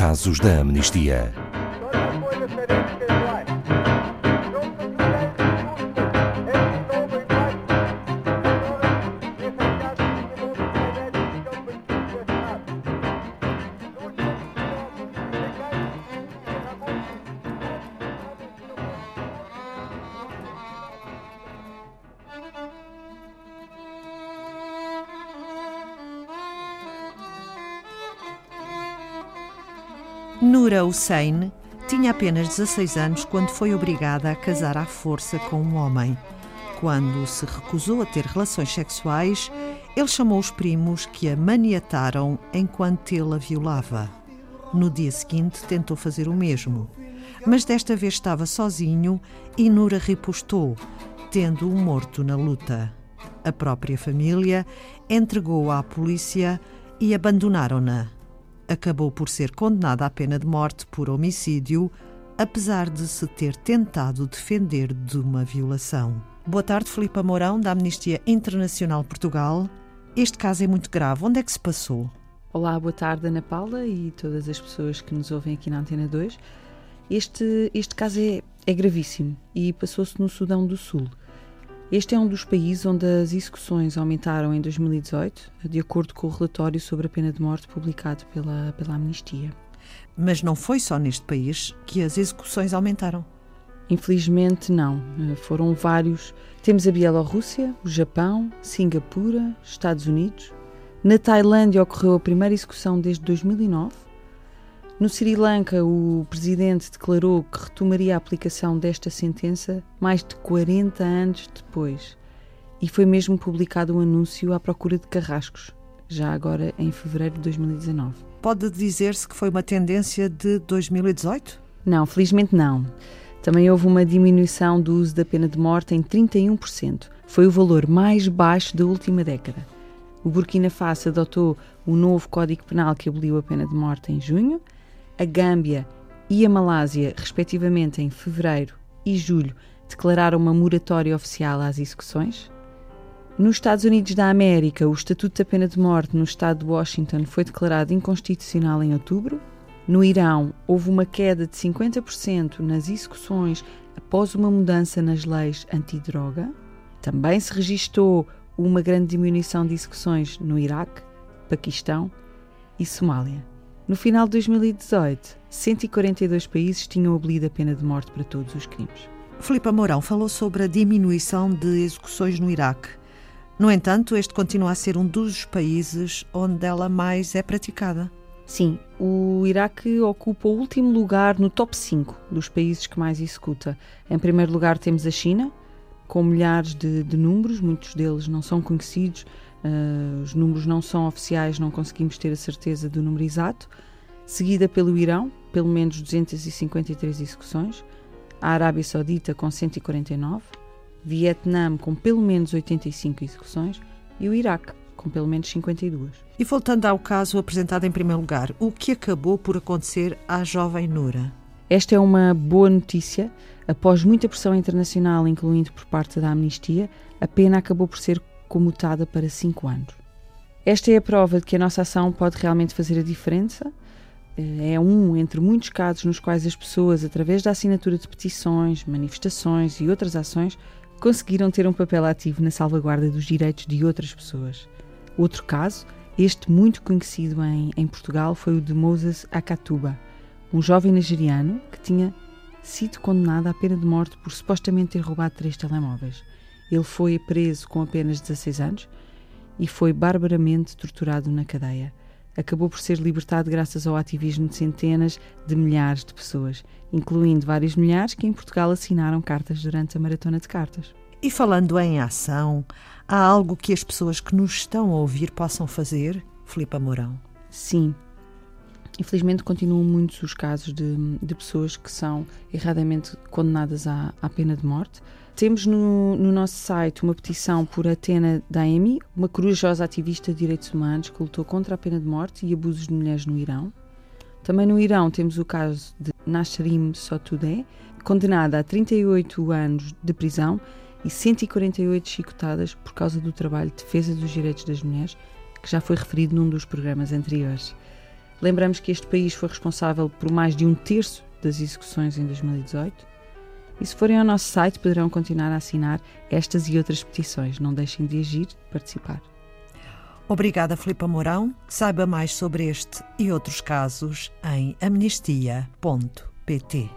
casos da amnistia. Nura Hussein tinha apenas 16 anos quando foi obrigada a casar à força com um homem. Quando se recusou a ter relações sexuais, ele chamou os primos que a maniataram enquanto ele a violava. No dia seguinte, tentou fazer o mesmo. Mas desta vez estava sozinho e Nura ripostou, tendo-o morto na luta. A própria família entregou-a à polícia e abandonaram-na acabou por ser condenada à pena de morte por homicídio, apesar de se ter tentado defender de uma violação. Boa tarde, Filipe Mourão, da Amnistia Internacional Portugal. Este caso é muito grave. Onde é que se passou? Olá, boa tarde, Ana Paula e todas as pessoas que nos ouvem aqui na Antena 2. Este, este caso é, é gravíssimo e passou-se no Sudão do Sul. Este é um dos países onde as execuções aumentaram em 2018, de acordo com o relatório sobre a pena de morte publicado pela, pela Amnistia. Mas não foi só neste país que as execuções aumentaram. Infelizmente, não. Foram vários. Temos a Bielorrússia, o Japão, Singapura, Estados Unidos. Na Tailândia ocorreu a primeira execução desde 2009 no Sri Lanka, o presidente declarou que retomaria a aplicação desta sentença mais de 40 anos depois. E foi mesmo publicado um anúncio à procura de carrascos, já agora em fevereiro de 2019. Pode dizer-se que foi uma tendência de 2018? Não, felizmente não. Também houve uma diminuição do uso da pena de morte em 31%. Foi o valor mais baixo da última década. O Burkina Faso adotou o novo Código Penal que aboliu a pena de morte em junho a Gâmbia e a Malásia, respectivamente em fevereiro e julho, declararam uma moratória oficial às execuções. Nos Estados Unidos da América, o Estatuto da Pena de Morte no estado de Washington foi declarado inconstitucional em outubro. No Irão, houve uma queda de 50% nas execuções após uma mudança nas leis antidroga. Também se registrou uma grande diminuição de execuções no Iraque, Paquistão e Somália. No final de 2018, 142 países tinham abolido a pena de morte para todos os crimes. Filipe Mourão falou sobre a diminuição de execuções no Iraque. No entanto, este continua a ser um dos países onde ela mais é praticada. Sim, o Iraque ocupa o último lugar no top 5 dos países que mais executa. Em primeiro lugar temos a China, com milhares de, de números, muitos deles não são conhecidos, Uh, os números não são oficiais, não conseguimos ter a certeza do número exato. Seguida pelo Irão, pelo menos 253 execuções. A Arábia Saudita, com 149. Vietnã, com pelo menos 85 execuções. E o Iraque, com pelo menos 52. E voltando ao caso apresentado em primeiro lugar, o que acabou por acontecer à jovem Nura? Esta é uma boa notícia. Após muita pressão internacional, incluindo por parte da Amnistia, a pena acabou por ser comutada para 5 anos. Esta é a prova de que a nossa ação pode realmente fazer a diferença. É um entre muitos casos nos quais as pessoas, através da assinatura de petições, manifestações e outras ações, conseguiram ter um papel ativo na salvaguarda dos direitos de outras pessoas. Outro caso, este muito conhecido em, em Portugal, foi o de Moses Akatuba, um jovem nigeriano que tinha sido condenado à pena de morte por supostamente ter roubado três telemóveis. Ele foi preso com apenas 16 anos e foi barbaramente torturado na cadeia. Acabou por ser libertado graças ao ativismo de centenas de milhares de pessoas, incluindo vários milhares que em Portugal assinaram cartas durante a maratona de cartas. E falando em ação, há algo que as pessoas que nos estão a ouvir possam fazer, Filipe Mourão? Sim. Infelizmente continuam muitos os casos de, de pessoas que são erradamente condenadas à, à pena de morte. Temos no, no, nosso site uma petição por Atena Daemi, uma corajosa ativista de direitos humanos que lutou contra a pena de morte e abusos de mulheres no Irão. Também no Irão temos o caso de Nasrin Sotoudeh, condenada a 38 anos de prisão e 148 chicotadas por causa do trabalho de defesa dos direitos das mulheres, que já foi referido num dos programas anteriores. Lembramos que este país foi responsável por mais de um terço das execuções em 2018. E se forem ao nosso site, poderão continuar a assinar estas e outras petições. Não deixem de agir, participar. Obrigada, Filipe Mourão. Saiba mais sobre este e outros casos em amnistia.pt.